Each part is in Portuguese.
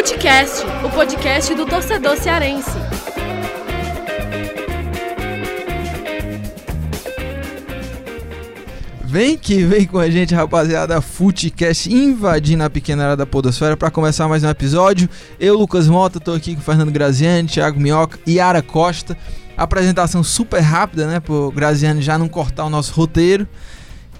Futecast, o podcast do torcedor cearense. Vem que vem com a gente, rapaziada. Futecast invadindo a pequena área da Podosfera para começar mais um episódio. Eu, Lucas Mota, tô aqui com Fernando Graziani, Thiago Minhoca e Ara Costa. Apresentação super rápida, né? Pro Graziani já não cortar o nosso roteiro.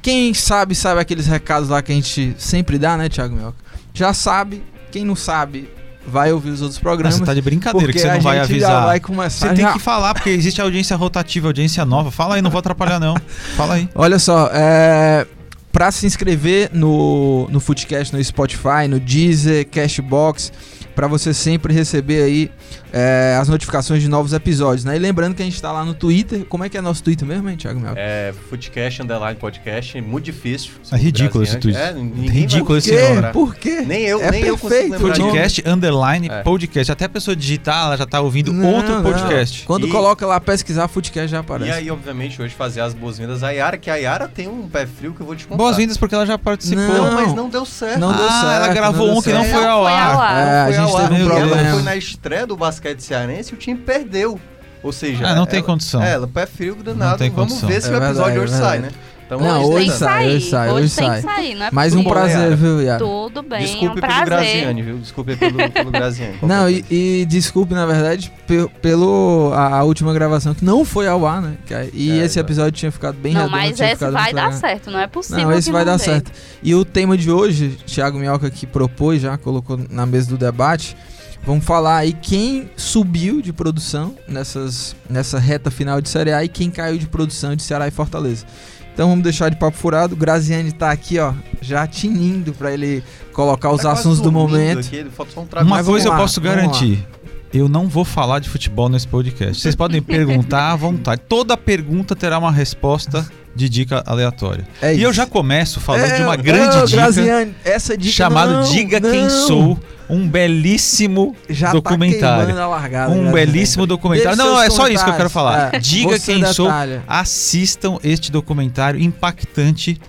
Quem sabe, sabe aqueles recados lá que a gente sempre dá, né, Thiago Minhoca? Já sabe. Quem não sabe, vai ouvir os outros programas. Você tá de brincadeira que você não vai avisar. Vai Você tem já. que falar, porque existe audiência rotativa, audiência nova. Fala aí, não vou atrapalhar não. Fala aí. Olha só, é, para se inscrever no, no Footcast no Spotify, no Deezer, Cashbox, para você sempre receber aí é, as notificações de novos episódios, né? E lembrando que a gente tá lá no Twitter. Como é que é nosso Twitter mesmo, hein, Thiago Mel? É, Footcast Underline Podcast, é muito difícil. É ridículo esse Graziani. tweet. É, Ridículo esse nome. Por quê? Nem eu, É nem eu consigo perfeito, lembrar. Footcast. Podcast underline É. podcast. Até a pessoa digitar, ela já tá ouvindo Não, outro não. podcast. Quando E- coloca lá pesquisar Footcast já E aparece. aí, obviamente, hoje fazer as boas-vindas à Yara, que a Yara tem um pé frio que eu vou te contar. Boas-vindas porque ela já participou. Não. Não, mas não deu certo. Não deu ah, certo, ela gravou não deu um que não certo. foi ao Não foi ao ar. ar. É, a gente ao ar. teve um problema. Ela foi na estreia do basquete cearense e o time perdeu. Ou seja, Ah, não tem ela- condição. É, ela pé frio danado. Não tem Vamos condição. ver se É o episódio verdade, hoje é sai, né? Então, Não, hoje hoje tem que tá- sai, sair. hoje sai, Hoje hoje tem sai. que sair, não é Mais um prazer, viu, Yara? Tudo bem, Desculpe é um pelo prazer. Graziani, viu? Desculpe pelo, pelo Graziani. Não, e, e desculpe, na verdade, pe- pelo a, a última gravação que não foi ao ar, né? E É, esse episódio tinha ficado bem Não, redondo, mas esse vai dar certo, não é possível Não, esse que vai não dar certo. E o tema de hoje, Thiago Minhoca que propôs, já colocou na mesa do debate. Vamos falar aí quem subiu de produção nessas, nessa reta final de Série A e quem caiu de produção de Ceará e Fortaleza. Então vamos deixar de papo furado. O Graziani tá aqui, ó, já tinindo pra ele colocar os Tá assuntos do momento. Aqui, ele falta só um. Uma coisa eu lá, posso vamos garantir. Eu não vou falar de futebol nesse podcast. Vocês podem perguntar à vontade. Toda pergunta terá uma resposta de dica aleatória. É E isso. eu já começo falando É, de uma grande não, dica Graziani, essa dica chamado não, Diga não. Quem Sou, um belíssimo Já documentário. Tá queimando a largada, um belíssimo documentário. Deixa Não, seus é só isso que eu quero falar. É, Diga quem sou, detalha. assistam este documentário impactante.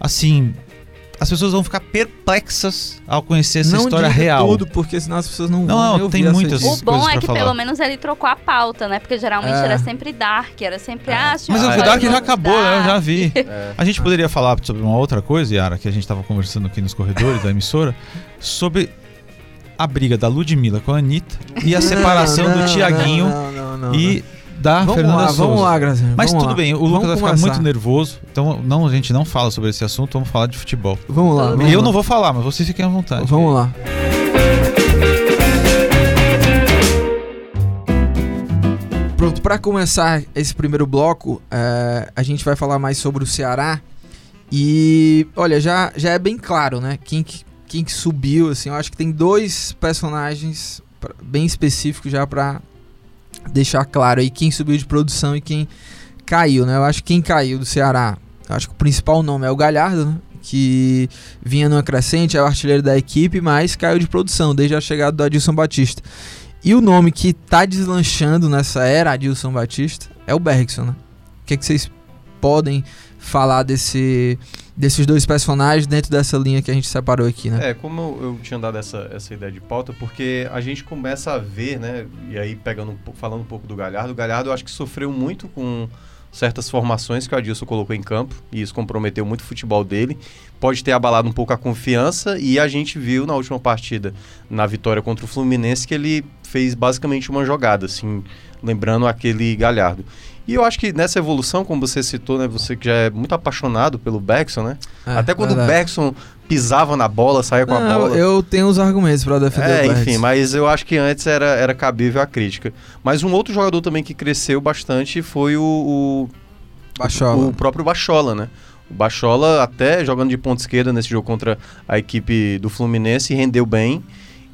Assim, as pessoas vão ficar perplexas ao conhecer essa não história real. tudo, porque senão as pessoas não, Não, vão não, tem muitas-. O bom é que falar. pelo menos ele trocou a pauta, né? Porque geralmente É. era sempre Dark, era sempre ah, Mas o Dark já acabou, né? Eu já vi. É. A gente poderia falar sobre uma outra coisa, Yara, que a gente estava conversando aqui nos corredores da emissora, sobre a briga da Ludmilla com a Anitta e a Não, separação não, do Tiaguinho não, não, não, não, e da Vamos Fernanda lá, Souza. vamos lá, Graziani. Mas vamos tudo lá. bem, o Vamos Lucas vai ficar começar. muito nervoso, então não, a gente não fala sobre esse assunto, vamos falar de futebol. Vamos lá. Vamos eu lá. não vou falar, mas vocês fiquem à vontade. Vamos lá. Pronto, para começar esse primeiro bloco, é, a gente vai falar mais sobre o Ceará. E, olha, já, já é bem claro, né? Quem que, quem que subiu, assim. Eu acho que tem dois personagens bem específicos já pra deixar claro aí quem subiu de produção e quem caiu, né? Eu acho que quem caiu do Ceará, acho que o principal nome é o Galhardo, né? Que vinha numa crescente, é o artilheiro da equipe, mas caiu de produção desde a chegada do Adilson Batista. E o nome que tá deslanchando nessa era, Adilson Batista, é o Bergson, né? O que, é que vocês podem falar desse, desses dois personagens dentro dessa linha que a gente separou aqui, né? É, como eu, tinha dado essa, essa ideia de pauta, porque a gente começa a ver, né? E aí, pegando falando um pouco do Galhardo, o Galhardo eu acho que sofreu muito com certas formações que o Adilson colocou em campo, e isso comprometeu muito o futebol dele. Pode ter abalado um pouco a confiança, e a gente viu na última partida, na vitória contra o Fluminense, que ele fez basicamente uma jogada, assim, lembrando aquele Galhardo. E eu acho que nessa evolução, como você citou, né? Você que já é muito apaixonado pelo Bergson, né? É, Até quando verdade. o Bergson pisava na bola, saía com a Não, bola. eu tenho os argumentos pra defender É, o Bergson. enfim, mas eu acho que antes era, era cabível a crítica. Mas um outro jogador também que cresceu bastante foi o, o, Bachola. o próprio Bachola, né? O Bachola, até jogando de ponta esquerda nesse jogo contra a equipe do Fluminense, rendeu bem.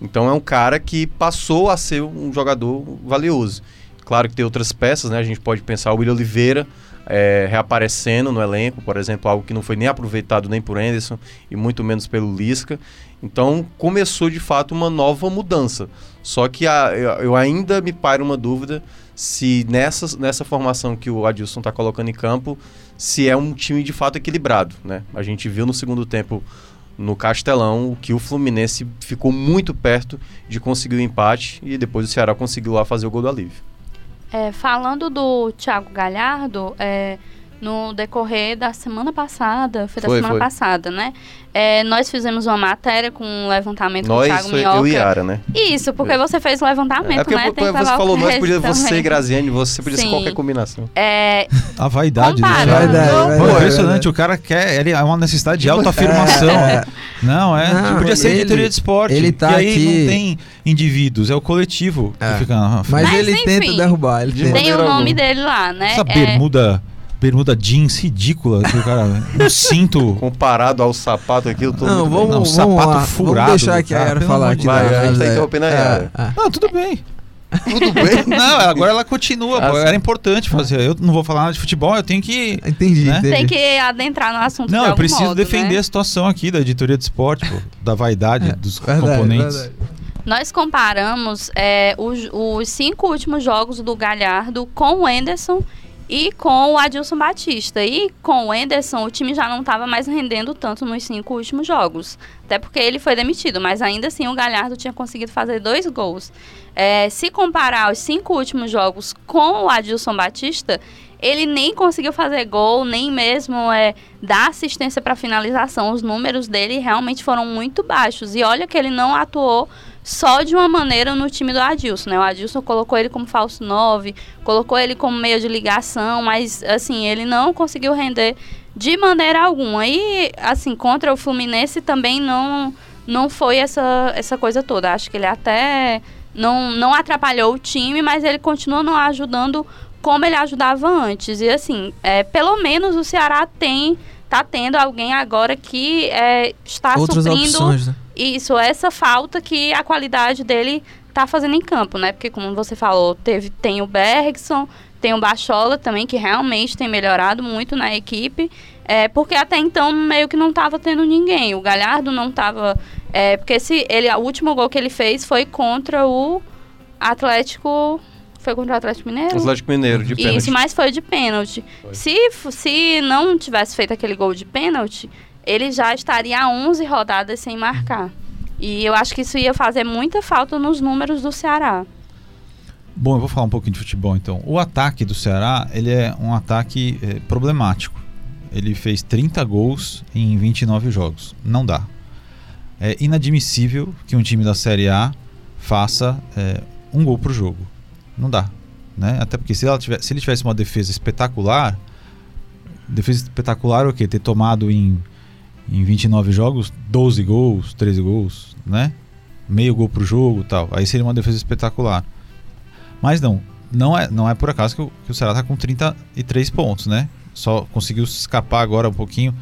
Então é um cara que passou a ser um jogador valioso. Claro que tem outras peças, né? A gente pode pensar o William Oliveira é, reaparecendo no elenco, por exemplo, algo que não foi nem aproveitado nem por Anderson e muito menos pelo Lisca. Então começou de fato uma nova mudança. Só que a, eu, ainda me paira uma dúvida se nessa, nessa formação que o Adilson está colocando em campo, se é um time de fato equilibrado. Né? A gente viu no segundo tempo no Castelão, que o Fluminense ficou muito perto de conseguir o empate e depois o Ceará conseguiu lá fazer o gol do alívio. É, falando do Thiago Galhardo, é, no decorrer da semana passada, foi da Foi, semana foi. passada, né? É, nós fizemos uma matéria com um levantamento Nós, do Thiago eu Minhoca. e Yara, né? Isso, porque você fez o levantamento, É porque né? Tem que você o falou nós, podia você também. e Graziane, você podia ser qualquer combinação. É, A vaidade Comparando. dele. Vaidade, Pô, vaidade, impressionante, o cara quer. Ele é uma necessidade de autoafirmação. É. Não, é. Não, podia ser ele- editoria de esporte. ele tá e aí aqui- não tem indivíduos, é o coletivo É. que fica na frente. Mas, Mas, ele enfim, tenta derrubar. Ele tem o nome alguma. dele lá, né? Essa É, bermuda, jeans ridícula que o cara. Um cinto. Comparado ao sapato aqui, eu tô Não, vamos. Não, vamos sapato lá. furado Vamos deixar aqui a Yara falar aqui. Vai, a gente tá interrompendo a é, Yara. é. Não, tudo bem. Tudo bem? Não, agora ela continua. Ah. Era importante fazer. Eu não vou falar nada de futebol, eu tenho que. Entendi, Né? Tem que adentrar no assunto de Não, eu preciso modo, defender né? a situação aqui da editoria de esporte, pô, da vaidade É, dos Verdade, componentes. verdade. Nós comparamos é, os, os cinco últimos jogos do Galhardo com o Enderson e com o Adilson Batista. E com o Enderson, o time já não estava mais rendendo tanto nos cinco últimos jogos. Até porque ele foi demitido, mas ainda assim o Galhardo tinha conseguido fazer dois gols. É, se comparar os cinco últimos jogos com o Adilson Batista, ele nem conseguiu fazer gol, nem mesmo é, dar assistência para finalização. Os números dele realmente foram muito baixos. E olha que ele não atuou só de uma maneira no time do Adilson, né? O Adilson colocou ele como falso 9, colocou ele como meio de ligação, mas assim, ele não conseguiu render de maneira alguma. E assim, contra o Fluminense também não não foi essa essa coisa toda. Acho que ele até não não atrapalhou o time, mas ele continua não ajudando como ele ajudava antes. E assim, é, pelo menos o Ceará tem tá tendo alguém agora que é, está Outras suprindo opções, né? Isso, essa falta que a qualidade dele tá fazendo em campo, né? Porque como você falou, teve, tem o Bergson, tem o Bachola também, que realmente tem melhorado muito na equipe. É, porque até então meio que não tava tendo ninguém. O Galhardo não tava. É, porque esse, ele, o último gol que ele fez foi contra o Atlético. Foi contra o Atlético Mineiro? Atlético Mineiro, de pênalti. Isso, mas foi de pênalti. Foi. Se, se não tivesse feito aquele gol de pênalti, ele já estaria a 11 rodadas sem marcar. E eu acho que isso ia fazer muita falta nos números do Ceará. Bom, eu vou falar um pouquinho de futebol então. O ataque do Ceará, ele é um ataque eh, problemático. Ele fez 30 gols em 29 jogos. Não dá. É inadmissível que um time da Série A faça eh, um gol por jogo. Não dá. Né? Até porque se, se ele tivesse uma defesa espetacular, defesa espetacular é o quê? Ter tomado em, em 29 jogos 12 gols, 13 gols, né? Meio gol por jogo tal. Aí seria uma defesa espetacular. Mas não, não é, não é por acaso que o, que o Ceará está com 33 pontos, né? Só conseguiu se escapar agora um pouquinho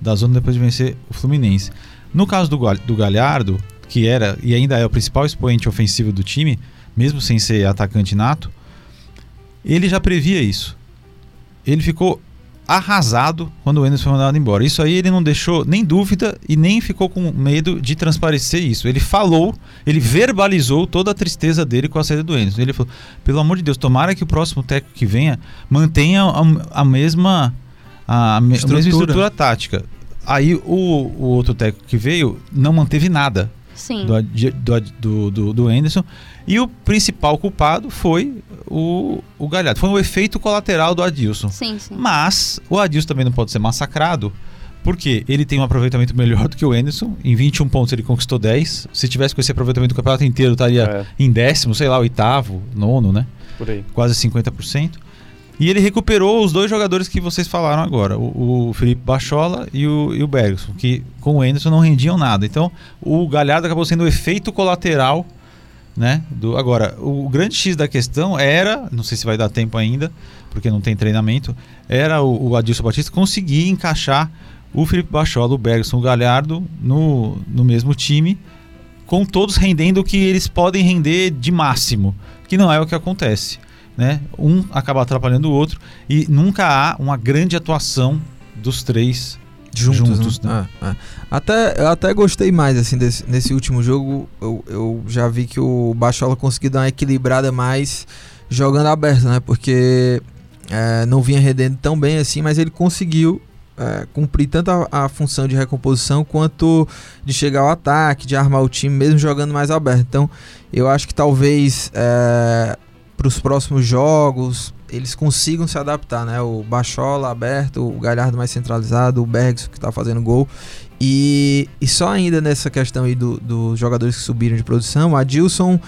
da zona depois de vencer o Fluminense. No caso do, do Galhardo, que era e ainda é o principal expoente ofensivo do time, mesmo sem ser atacante nato, ele já previa isso. Ele ficou arrasado quando o Enes foi mandado embora. Isso aí ele não deixou nem dúvida e nem ficou com medo de transparecer isso. Ele falou, ele verbalizou toda a tristeza dele com a saída do Enes. Ele falou: pelo amor de Deus, tomara que o próximo técnico que venha mantenha a, a mesma a, a mesma estrutura tática. Aí o, o outro técnico que veio não manteve nada Sim. do, do, do, do Anderson. E o principal culpado foi o, o Galhardo. Foi um efeito colateral do Adilson. Sim, sim. Mas o Adilson também não pode ser massacrado, porque ele tem um aproveitamento melhor do que o Anderson. Em 21 pontos ele conquistou 10. Se tivesse com esse aproveitamento do campeonato inteiro, estaria É, em décimo, sei lá, oitavo, nono, né? por aí. Quase 50%. E ele recuperou os dois jogadores que vocês falaram agora, o, o Felipe Bachola e o, e o Bergson, que com o Anderson não rendiam nada. Então o Galhardo acabou sendo o efeito colateral. Né? Do, agora, o grande X da questão era, não sei se vai dar tempo ainda, porque não tem treinamento, era o, o Adilson Batista conseguir encaixar o Felipe Bachola, o Bergson, o Galhardo no, no mesmo time, com todos rendendo o que eles podem render de máximo, que não é o que acontece. Né? Um acaba atrapalhando o outro e nunca há uma grande atuação dos três Juntos, Juntos, né? É, é. Até, eu até gostei mais, assim, desse, nesse último jogo. Eu, eu já vi que o Bachola conseguiu dar uma equilibrada mais jogando aberto, né? Porque é, não vinha rendendo tão bem assim, mas ele conseguiu é, cumprir tanto a, a, função de recomposição quanto de chegar ao ataque, de armar o time, mesmo jogando mais aberto. Então, eu acho que talvez é, para os próximos jogos eles consigam se adaptar, né? O Bachola aberto, o Galhardo mais centralizado, o Bergson que está fazendo gol. E, e só ainda nessa questão aí dos do jogadores que subiram de produção, o Adilson,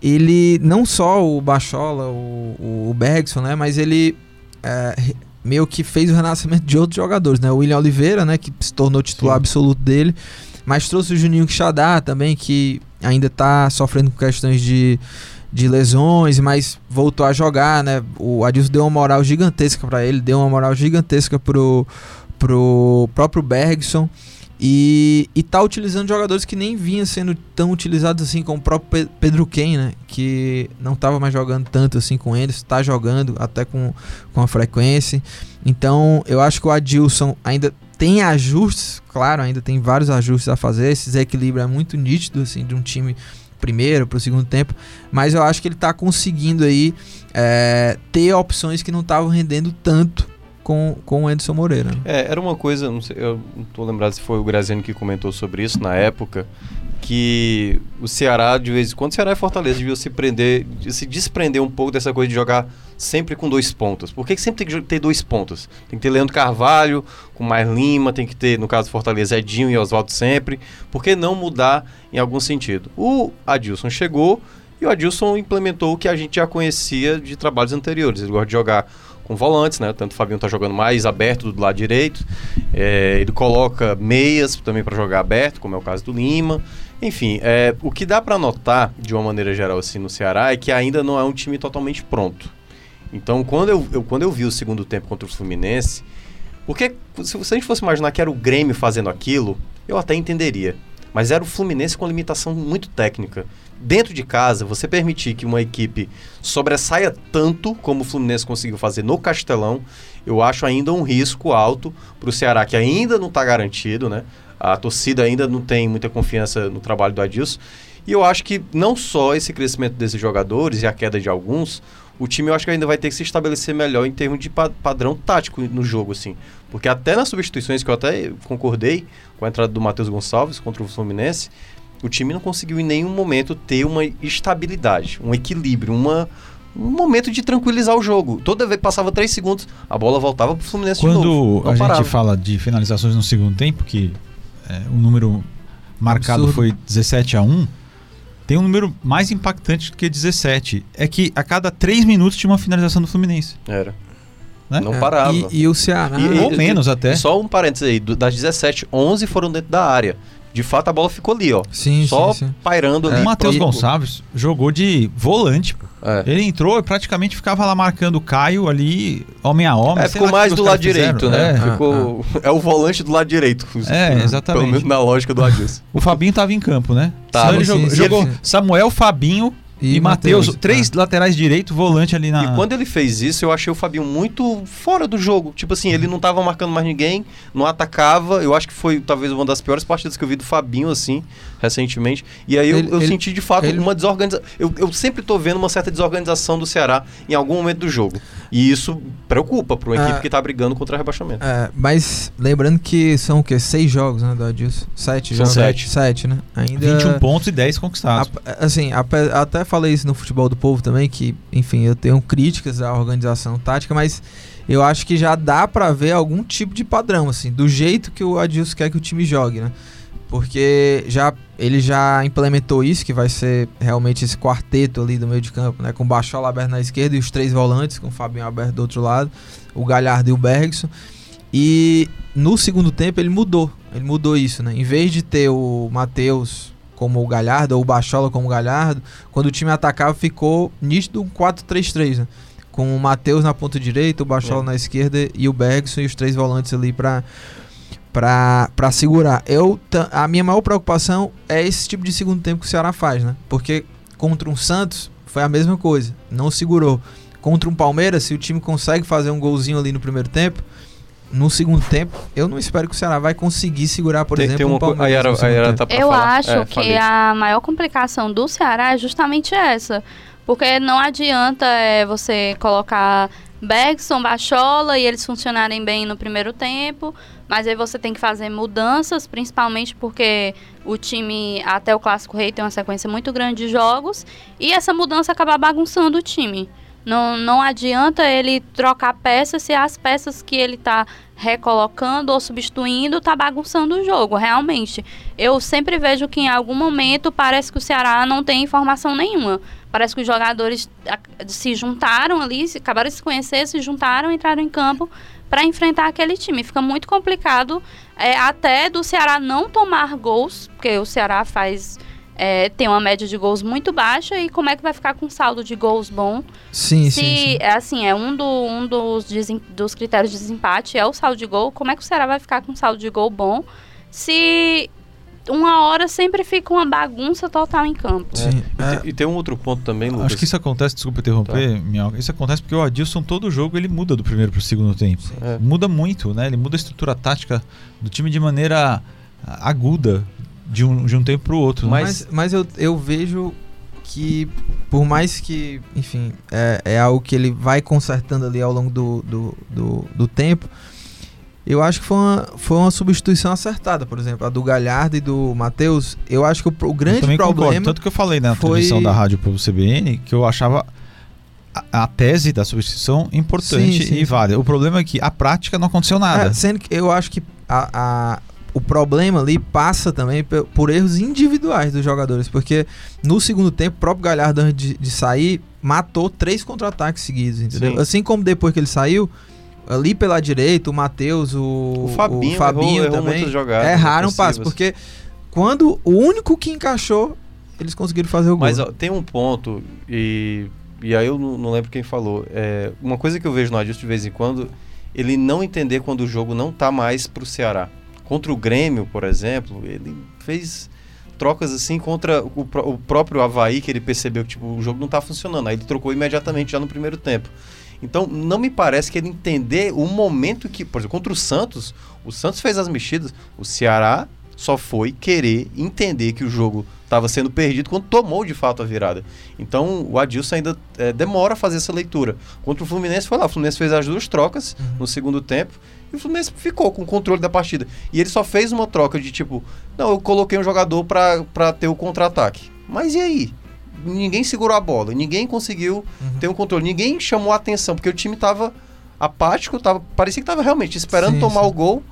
ele não só o Bachola, o, o Bergson, né? Mas ele é, meio que fez o renascimento de outros jogadores, né? O William Oliveira, né, que se tornou titular Sim. absoluto dele, mas trouxe o Juninho Quixadá também, que ainda está sofrendo com questões de, de lesões, mas voltou a jogar, né? O Adilson deu uma moral gigantesca para ele, deu uma moral gigantesca pro, pro próprio Bergson. E, e tá utilizando jogadores que nem vinham sendo tão utilizados assim, como o próprio Pedro Ken, né? Que não estava mais jogando tanto assim com eles, está jogando até com, com a frequência. Então eu acho que o Adilson ainda tem ajustes, claro, ainda tem vários ajustes a fazer. Esse desequilíbrio é muito nítido assim, de um time primeiro para o segundo tempo, mas eu acho que ele está conseguindo aí é, ter opções que não estavam rendendo tanto com, com o Edson Moreira. É, era uma coisa, não sei, eu não tô lembrado se foi o Graziano que comentou sobre isso na época, que o Ceará, de vez em quando, o Ceará e Fortaleza deviam se prender, se desprender um pouco dessa coisa de jogar sempre com dois pontos. Por que, sempre tem que ter dois pontos? Tem que ter Leandro Carvalho com mais Lima, tem que ter, no caso Fortaleza, Edinho e Oswaldo sempre. Por que não mudar em algum sentido? O Adilson chegou e o Adilson implementou o que a gente já conhecia de trabalhos anteriores. Ele gosta de jogar com volantes, né? Tanto o Fabinho tá jogando mais aberto do lado direito. É, ele coloca meias também para jogar aberto, como é o caso do Lima. Enfim, é, o que dá para notar, de uma maneira geral, assim, no Ceará, é que ainda não é um time totalmente pronto. Então, quando eu, eu quando eu vi o segundo tempo contra o Fluminense, porque se, se a gente fosse imaginar que era o Grêmio fazendo aquilo, eu até entenderia. Mas era o Fluminense com limitação muito técnica dentro de casa, você permitir que uma equipe sobressaia tanto como o Fluminense conseguiu fazer no Castelão, eu acho ainda um risco alto para o Ceará, que ainda não está garantido, né? A torcida ainda não tem muita confiança no trabalho do Adilson. E eu acho que não só esse crescimento desses jogadores e a queda de alguns, o time eu acho que ainda vai ter que se estabelecer melhor em termos de pa padrão tático no jogo, assim. Porque até nas substituições, que eu até concordei com a entrada do Matheus Gonçalves contra o Fluminense, o time não conseguiu em nenhum momento ter uma estabilidade, um equilíbrio, uma, um momento de tranquilizar o jogo. Toda vez que passava 3 segundos, a bola voltava para o Fluminense Quando de novo. Quando a parava. gente fala de finalizações no segundo tempo, que é, o número marcado Absurdo. foi 17 a 1, tem um número mais impactante do que 17. É que a cada 3 minutos tinha uma finalização do Fluminense. Era. Né? Não é, parava. E, e, o Ceará. E, ou menos até. Só um parênteses aí: das 17, 11 foram dentro da área de fato a bola ficou ali, ó. Sim, Só sim, sim. pairando ali. O Matheus Gonçalves jogou de volante. É. Ele entrou e praticamente ficava lá marcando o Caio ali, homem a homem. É, ficou mais do lado direito, né? É. Ficou... é o volante do lado direito. É, exatamente. Pelo menos na lógica do Adilson. o Fabinho tava em campo, né? Então ele jogou, jogou Samuel, Fabinho e, e Matheus, três é. laterais direito, volante ali na. E quando ele fez isso, eu achei o Fabinho muito fora do jogo. Tipo assim, ele não tava marcando mais ninguém, não atacava. Eu acho que foi talvez uma das piores partidas que eu vi do Fabinho, assim, recentemente. E aí ele, eu, eu ele, senti de fato ele... uma desorganização. Eu, eu sempre tô vendo uma certa desorganização do Ceará em algum momento do jogo. E isso preocupa para uma equipe é, que tá brigando contra o rebaixamento. É, mas lembrando que são o quê? Seis jogos, né, do Adilson? Sete são jogos? Sete. Sete, né? Ainda... 21 pontos e 10 conquistados. A, assim, a, até falei isso no futebol do povo também, que, enfim, eu tenho críticas à organização tática, mas eu acho que já dá para ver algum tipo de padrão, assim, do jeito que o Adilson quer que o time jogue, né? Porque já ele já implementou isso, que vai ser realmente esse quarteto ali do meio de campo, né? Com o Bachola aberto na esquerda e os três volantes, com o Fabinho aberto do outro lado, o Galhardo e o Bergson. E no segundo tempo ele mudou, ele mudou isso, né? Em vez de ter o Matheus como o Galhardo, ou o Bachola como o Galhardo, quando o time atacava ficou nítido um 4-3-3, né? Com o Matheus na ponta direita, o Bachola é. na esquerda e o Bergson e os três volantes ali para para segurar. Eu a minha maior preocupação é esse tipo de segundo tempo que o Ceará faz, né? Porque contra um Santos foi a mesma coisa, não segurou. Contra um Palmeiras, se o time consegue fazer um golzinho ali no primeiro tempo, no segundo tempo, eu não espero que o Ceará vai conseguir segurar, por tem, exemplo, tem um Palmeiras. A Yara, a tá eu falar. acho é, que falei. a maior complicação do Ceará é justamente essa. Porque não adianta é, você colocar Bergson, Bachola e eles funcionarem bem no primeiro tempo, mas aí você tem que fazer mudanças, principalmente porque o time até o Clássico Rei tem uma sequência muito grande de jogos e essa mudança acaba bagunçando o time. Não, não adianta ele trocar peças se as peças que ele está recolocando ou substituindo tá bagunçando o jogo, realmente. Eu sempre vejo que em algum momento parece que o Ceará não tem informação nenhuma. Parece que os jogadores se juntaram ali, se, acabaram de se conhecer, se juntaram, entraram em campo para enfrentar aquele time. Fica muito complicado é, até do Ceará não tomar gols, porque o Ceará faz é, tem uma média de gols muito baixa e como é que vai ficar com saldo de gols bom? Sim, Se, sim, sim. É assim, é um, do, um dos, dos critérios de desempate é o saldo de gol. Como é que o Ceará vai ficar com saldo de gol bom se uma hora sempre fica uma bagunça total em campo? Sim. E, É, te- e tem um outro ponto também, Lucas. Acho que isso acontece, desculpa interromper, Tá. Minhoca. Isso acontece porque o Adilson, todo jogo, ele muda do primeiro pro segundo tempo. É. Muda muito, né? Ele muda a estrutura tática do time de maneira aguda de um, de um tempo pro outro. né? Mas, mas eu, eu vejo que, por mais que, enfim, é, é algo que ele vai consertando ali ao longo do, do, do, do tempo, eu acho que foi uma, foi uma substituição acertada, por exemplo, a do Galhardo e do Matheus. Eu acho que o, o Eu grande também concordo. problema. Tanto que eu falei na foi- transmissão da rádio pro CBN que eu achava a, a tese da substituição importante Sim, sim, e válida. O problema é que a prática não aconteceu nada. É, sendo que eu acho que a, a- o problema ali passa também por erros individuais dos jogadores, porque no segundo tempo, o próprio Galhardo, antes de, de sair, matou três contra-ataques seguidos, entendeu? Sim. Assim como depois que ele saiu, ali pela direita, o Matheus, o, O Fabinho, o Fabinho errou, errou também muitas jogadas. erraram passe, defensivas. porque quando o único que encaixou, eles conseguiram fazer o gol. Mas ó, tem um ponto, e, e aí eu não, não lembro quem falou. É, uma coisa que eu vejo no Adilson de vez em quando, ele não entender quando o jogo não tá mais pro Ceará. Contra o Grêmio, por exemplo, ele fez trocas assim contra o, o próprio Havaí, que ele percebeu que tipo, o jogo não tá funcionando. Aí ele trocou imediatamente já no primeiro tempo. Então, não me parece que ele entender o momento que, por exemplo, contra o Santos, o Santos fez as mexidas, o Ceará só foi querer entender que o jogo estava sendo perdido quando tomou de fato a virada. Então, o Adilson ainda eh, demora a fazer essa leitura. Contra o Fluminense foi lá, o Fluminense fez as duas trocas Uhum. no segundo tempo e o Fluminense ficou com o controle da partida. E ele só fez uma troca de tipo, não, eu coloquei um jogador para ter o contra-ataque. Mas e aí? Ninguém segurou a bola, ninguém conseguiu Uhum. ter um controle, ninguém chamou a atenção, porque o time tava apático, tava, parecia que tava realmente esperando Sim, tomar sim. o gol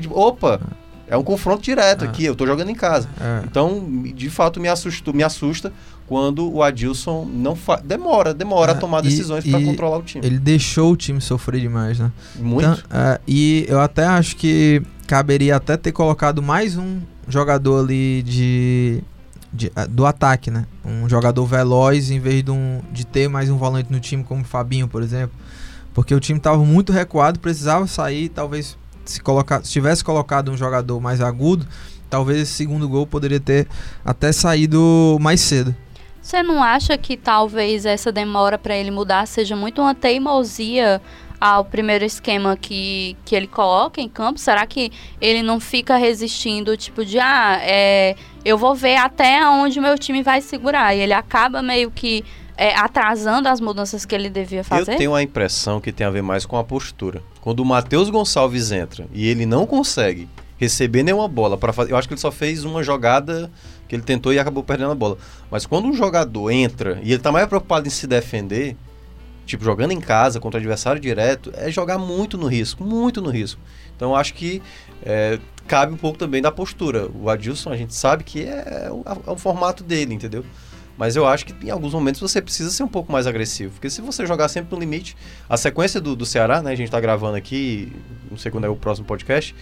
de- Opa, é um confronto direto Ah. aqui, eu tô jogando em casa. É. Então, de fato, me assusta, me assusta quando o Adilson não fa... demora, demora a É, tomar decisões para controlar o time. Ele deixou o time sofrer demais, né? Muito. Então, é, e eu até acho que caberia até ter colocado mais um jogador ali de, de- ah, do ataque, né? Um jogador veloz em vez de, um, de ter mais um volante no time como o Fabinho, por exemplo. Porque o time estava muito recuado, precisava sair, talvez se, colocar, se tivesse colocado um jogador mais agudo, talvez esse segundo gol poderia ter até saído mais cedo. Você não acha que talvez essa demora para ele mudar seja muito uma teimosia ao primeiro esquema que, que ele coloca em campo? Será que ele não fica resistindo, tipo de, ah, é, eu vou ver até onde o meu time vai segurar? E ele acaba meio que é, atrasando as mudanças que ele devia fazer? Eu tenho a impressão que tem a ver mais com a postura. Quando o Matheus Gonçalves entra e ele não consegue receber nenhuma bola para fazer, eu acho que ele só fez uma jogada que ele tentou e acabou perdendo a bola. Mas quando um jogador entra e ele tá mais preocupado em se defender, tipo jogando em casa contra o adversário direto, é jogar muito no risco, muito no risco. Então eu acho que é, cabe um pouco também da postura. O Adilson a gente sabe que é, o- é o formato dele, entendeu? Mas eu acho que em alguns momentos você precisa ser um pouco mais agressivo. Porque se você jogar sempre no limite, a sequência do, do Ceará, né? A gente tá gravando aqui, não sei quando é o próximo podcast,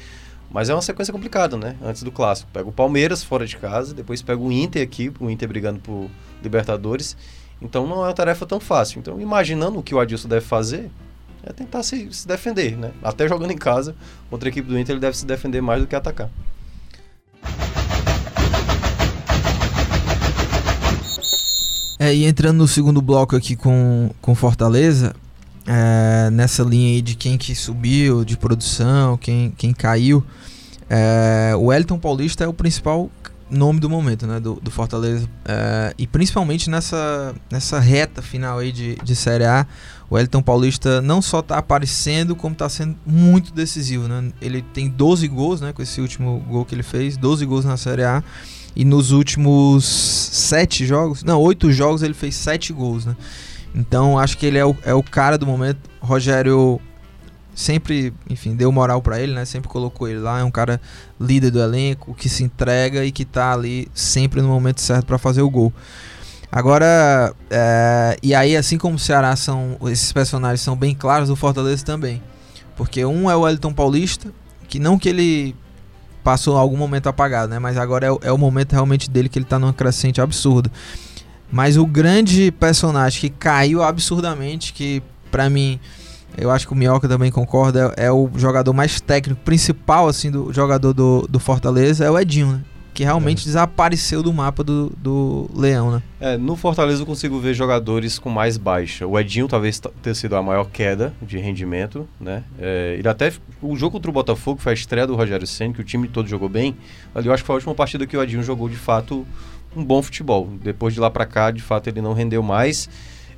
mas é uma sequência complicada, né? Antes do clássico. Pega o Palmeiras fora de casa, depois pega o Inter aqui, o Inter brigando por Libertadores. Então não é uma tarefa tão fácil. Então, imaginando o que o Adilson deve fazer, é tentar se, se defender, né? Até jogando em casa contra a equipe do Inter, ele deve se defender mais do que atacar. É, e entrando no segundo bloco aqui com, com Fortaleza, é, nessa linha aí de quem que subiu, de produção, quem, quem caiu, é, o Wellington Paulista é o principal nome do momento, né, do, do Fortaleza. É, e principalmente nessa, nessa reta final aí de, de Série A, o Elton Paulista não só tá aparecendo, como tá sendo muito decisivo, né? Ele tem 12 gols, né, com esse último gol que ele fez, 12 gols na Série A. E nos últimos 7 jogos, não, 8 jogos ele fez 7 gols, né? Então acho que ele é o, é o cara do momento. Rogério sempre, enfim, deu moral para ele, né? Sempre colocou ele lá, é um cara líder do elenco, que se entrega e que tá ali sempre no momento certo para fazer o gol. Agora, é, e aí assim como o Ceará são, esses personagens são bem claros, o Fortaleza também. Porque um é o Wellington Paulista, que não que ele passou algum momento apagado, né? Mas agora é, é o momento realmente dele que ele tá numa crescente absurda. Mas o grande personagem que caiu absurdamente, que para mim eu acho que o Minhoca também concorda, é, é, o jogador mais técnico, principal assim do jogador do, do Fortaleza, é o Edinho, né? Que realmente é. desapareceu do mapa do, do Leão, né? É, no Fortaleza eu consigo ver jogadores com mais baixa. O Edinho talvez tenha sido a maior queda de rendimento, né? É, ele até. O jogo contra o Botafogo, foi a estreia do Rogério Senna, que o time todo jogou bem. Ali eu acho que foi a última partida que o Edinho jogou de fato um bom futebol. Depois de lá para cá, de fato, ele não rendeu mais.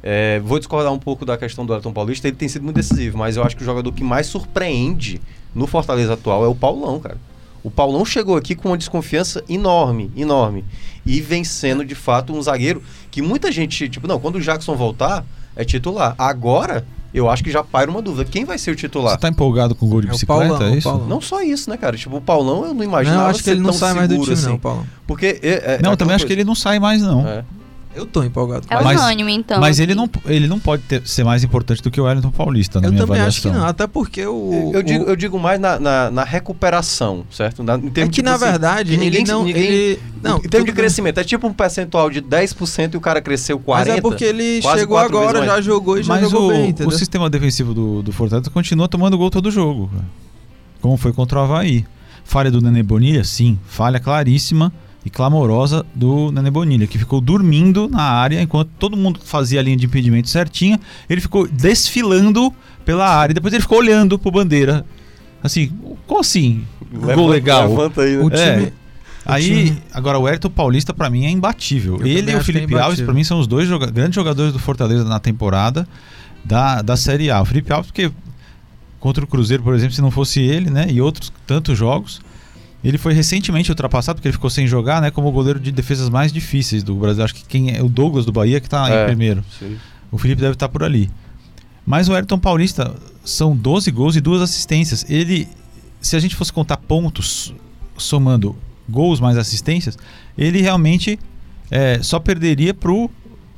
É, vou discordar um pouco da questão do Elton Paulista, ele tem sido muito decisivo, mas eu acho que o jogador que mais surpreende no Fortaleza atual é o Paulão, cara. O Paulão chegou aqui com uma desconfiança enorme, enorme. E vencendo, de fato, um zagueiro que muita gente, tipo, não, quando o Jackson voltar, é titular. Agora, eu acho que já paira uma dúvida. Quem vai ser o titular? Você tá empolgado com o gol de é bicicleta, Paulão, é isso? Não só isso, né, cara? Tipo, o Paulão eu não imaginava Não, acho que ele não sai mais do time, assim. não, Paulão. Porque... É, é, não, também acho que ele não sai mais, não. É. Eu tô empolgado. É Mas- unânime, então. Mas ele não, ele não pode ter- ser mais importante do que o Wellington Paulista, na Eu minha também acho avaliação. que não, até porque o. Eu o- digo, eu digo mais na, na, na recuperação, certo? Na, em É termos, que tipo na assim, verdade ninguém, ele não. ninguém- ele, não em termos de crescimento, é tipo um percentual de 10% e o cara cresceu 40%. Mas é porque ele chegou agora, já jogou e já Mas jogou o, bem, o entendeu? sistema defensivo do, do Fortaleza continua tomando gol todo jogo. cara. Como foi contra o Havaí. Falha do Nenê Bonilha? Sim. Falha claríssima e clamorosa do Nenê Bonilha, que ficou dormindo na área enquanto todo mundo fazia a linha de impedimento certinha. Ele ficou desfilando pela área e depois ele ficou olhando pro bandeira. Assim, como assim? Levanta- gol legal. Levanta aí, né? O É. time- Aí, time- agora o Ayrton Paulista pra mim é imbatível. Eu Ele e o é Felipe Alves imbatível. pra mim são os dois joga- grandes jogadores do Fortaleza na temporada da, da Série A. O Felipe Alves porque contra o Cruzeiro, por exemplo, se não fosse ele, né, e outros tantos jogos, ele foi recentemente ultrapassado porque ele ficou sem jogar, né, como o goleiro de defesas mais difíceis do Brasil. Acho que quem é o Douglas do Bahia que tá É. em primeiro. Sim. O Felipe deve estar por ali. Mas o Ayrton Paulista são 12 gols e duas assistências. Ele, se a gente fosse contar pontos somando gols mais assistências, ele realmente é, só perderia pro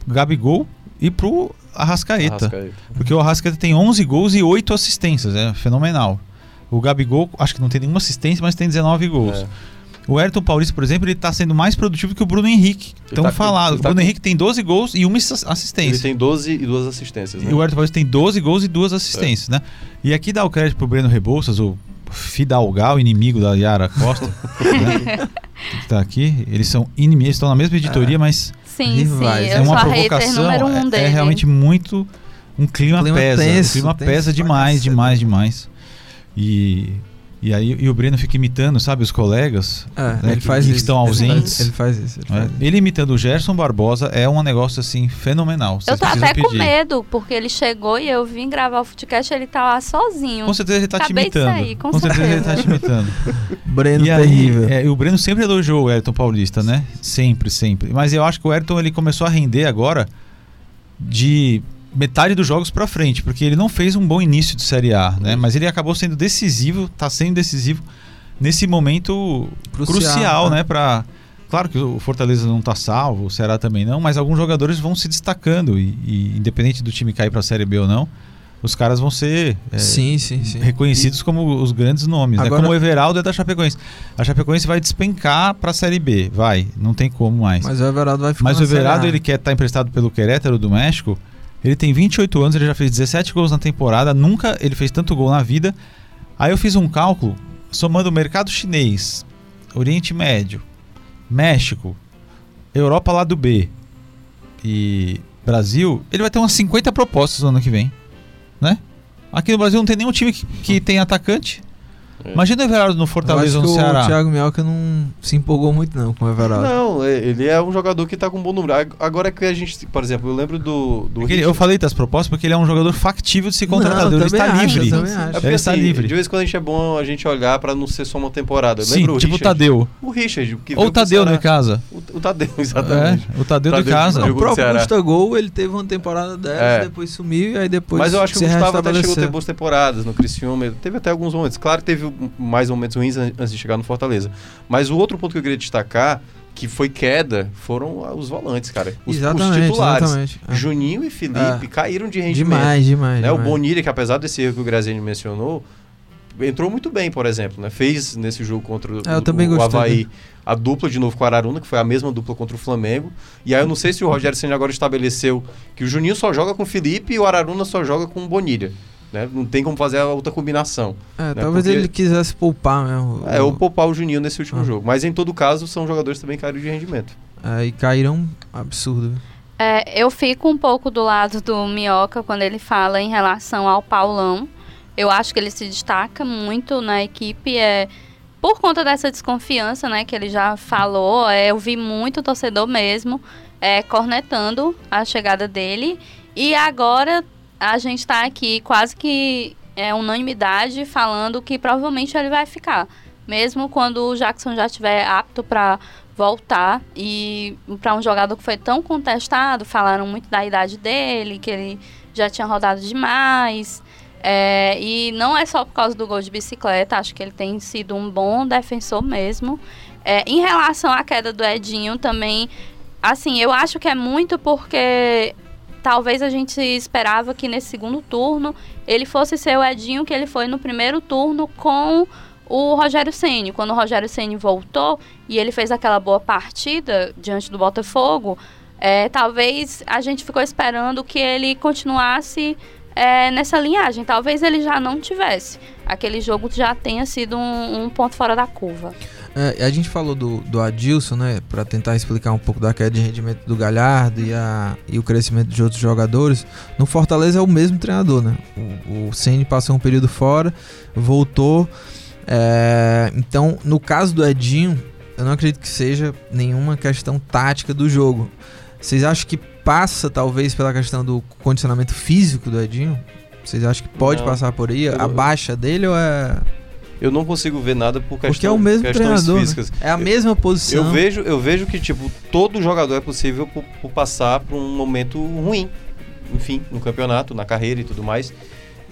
Gabigol e pro Arrascaeta. Arrascaeta. Porque o Arrascaeta tem 11 gols e 8 assistências, é fenomenal. O Gabigol, acho que não tem nenhuma assistência, mas tem 19 gols. É. O Ayrton Paulista, por exemplo, ele está sendo mais produtivo que o Bruno Henrique. Então tá falado. ele O tá Bruno com- Henrique tem 12 gols e uma ass- assistência. Ele tem 12 e duas assistências, né? E o Ayrton Paulista tem 12 gols e duas assistências, né? E aqui dá o crédito pro Breno Rebouças, o Fidalgal, inimigo da Yara Costa, né? que tá aqui. Eles são inimigos, eles estão na mesma editoria, mas Sim, Rivais. sim. é uma sou a hater provocação. um é- dele. é, realmente muito. Um clima, Clima pesa. tenso, o clima tenso pesa demais, demais, demais. E, e aí e o Breno fica imitando, sabe, os colegas. É, né, ele que- faz que isso. estão ausentes. Ele faz isso. Ele, né? faz isso. Ele imitando o Gerson Barbosa é um negócio assim fenomenal. Eu tô até com pedir. medo, porque ele chegou e eu vim gravar o podcast e ele tá lá sozinho. Com certeza ele tá te Acabei de imitando. sair, com certeza ele tá te imitando. Breno e aí, terrível. é, e o Breno sempre elogiou o Ayrton Paulista, né? Sempre, sempre. Mas eu acho que o Ayrton ele começou a render agora de metade dos jogos pra frente, porque ele não fez um bom início de Série A, né? Mas ele acabou sendo decisivo, tá sendo decisivo nesse momento crucial, Crucial, né? Pra... Claro que o Fortaleza não tá salvo, o Ceará também não, mas alguns jogadores vão se destacando e, e independente do time cair pra Série B ou não, os caras vão ser é, sim, sim, sim. reconhecidos como os grandes nomes, né? Agora- Como o Everaldo é da Chapecoense. A Chapecoense vai despencar pra Série B, vai, não tem como mais. Mas, Mas o Everaldo vai ficar o na Série Everaldo, A. ele quer estar emprestado pelo Querétaro do México. Ele tem 28 anos, ele já fez 17 gols na temporada, nunca ele fez tanto gol na vida. Aí eu fiz um cálculo somando o mercado chinês, Oriente Médio, México, Europa lá do B e Brasil, ele vai ter umas 50 propostas no ano que vem, né? Aqui no Brasil não tem nenhum time que, que tem atacante. Imagina o Everaldo no Fortaleza acho no o Ceará. Thiago Mioca não se empolgou muito não com o Everaldo. Não, é- ele é um jogador que tá com um bom número. Ag- Agora que a gente, por exemplo, eu lembro do. do ele- eu falei das propostas porque ele é um jogador factível de ser contratado. Não, eu ele está acho, livre. eu também É acho. porque, Ele está assim, livre. De vez em quando a gente é bom a gente olhar pra não ser só uma temporada. Eu Sim, lembro o tipo o Richard, Tadeu. O Richard. Que Ou o Tadeu Ceará. de casa. O, o Tadeu, exatamente. É, o Tadeu de Tadeu casa. o no próprio. Gustavo Gol, ele teve uma temporada dessa, É. depois sumiu e aí depois Mas eu acho que se o Gustavo até chegou a ter boas temporadas no Criciúma. Teve até alguns momentos. Claro que teve mais momentos ruins an- antes de chegar no Fortaleza. Mas o outro ponto que eu queria destacar, que foi queda, foram os volantes, cara. Os, os Exatamente, titulares. exatamente. É. Juninho e Felipe É. caíram de rendimento. Demais, demais. né? O demais. Bonilha, que apesar desse erro que o Graziani mencionou, entrou muito bem, por exemplo, né? Fez nesse jogo contra o, eu também o gostei Havaí a dupla de novo com o Araruna, que foi a mesma dupla contra o Flamengo. E aí eu não sei se o Rogério Senna agora estabeleceu que o Juninho só joga com o Felipe e o Araruna só joga com o Bonilha. Né? Não tem como fazer a outra combinação. É, né? talvez Porque- ele quisesse poupar mesmo. É, ou poupar o Juninho nesse último Ah. jogo. Mas em todo caso, são jogadores também caíram de rendimento. É, e caíram absurdo. É, eu fico um pouco do lado do Minhoca quando ele fala em relação ao Paulão. Eu acho que ele se destaca muito na equipe. É, por conta dessa desconfiança, né, que ele já falou, é, eu vi muito torcedor mesmo é, cornetando a chegada dele. E agora a gente está aqui quase que é unanimidade falando que provavelmente ele vai ficar. Mesmo quando o Jackson já estiver apto para voltar e para um jogador que foi tão contestado, falaram muito da idade dele, que ele já tinha rodado demais. É, e não é só por causa do gol de bicicleta, acho que ele tem sido um bom defensor mesmo. É, em relação à queda do Edinho também, assim, eu acho que é muito porque talvez a gente esperava que nesse segundo turno ele fosse ser o Edinho que ele foi no primeiro turno com o Rogério Ceni. Quando o Rogério Ceni voltou e ele fez aquela boa partida diante do Botafogo, é, talvez a gente ficou esperando que ele continuasse é, nessa linhagem. Talvez ele já não tivesse. Aquele jogo já tenha sido um, um ponto fora da curva. É, a gente falou do, do Adilson, né? Pra tentar explicar um pouco da queda de rendimento do Galhardo e, a, e o crescimento de outros jogadores. No Fortaleza é o mesmo treinador, né? O, o Ceni passou um período fora, voltou. é, então, no caso do Edinho, eu não acredito que seja nenhuma questão tática do jogo. Vocês acham que passa, talvez, pela questão do condicionamento físico do Edinho? Vocês acham que pode Não. passar por aí? A baixa dele ou é. Eu não consigo ver nada por questão, Porque é o mesmo questões né? físicas. É a mesma posição. Eu vejo, eu vejo que, tipo, todo jogador é possível por, por passar por um momento ruim. Enfim, no campeonato, na carreira e tudo mais.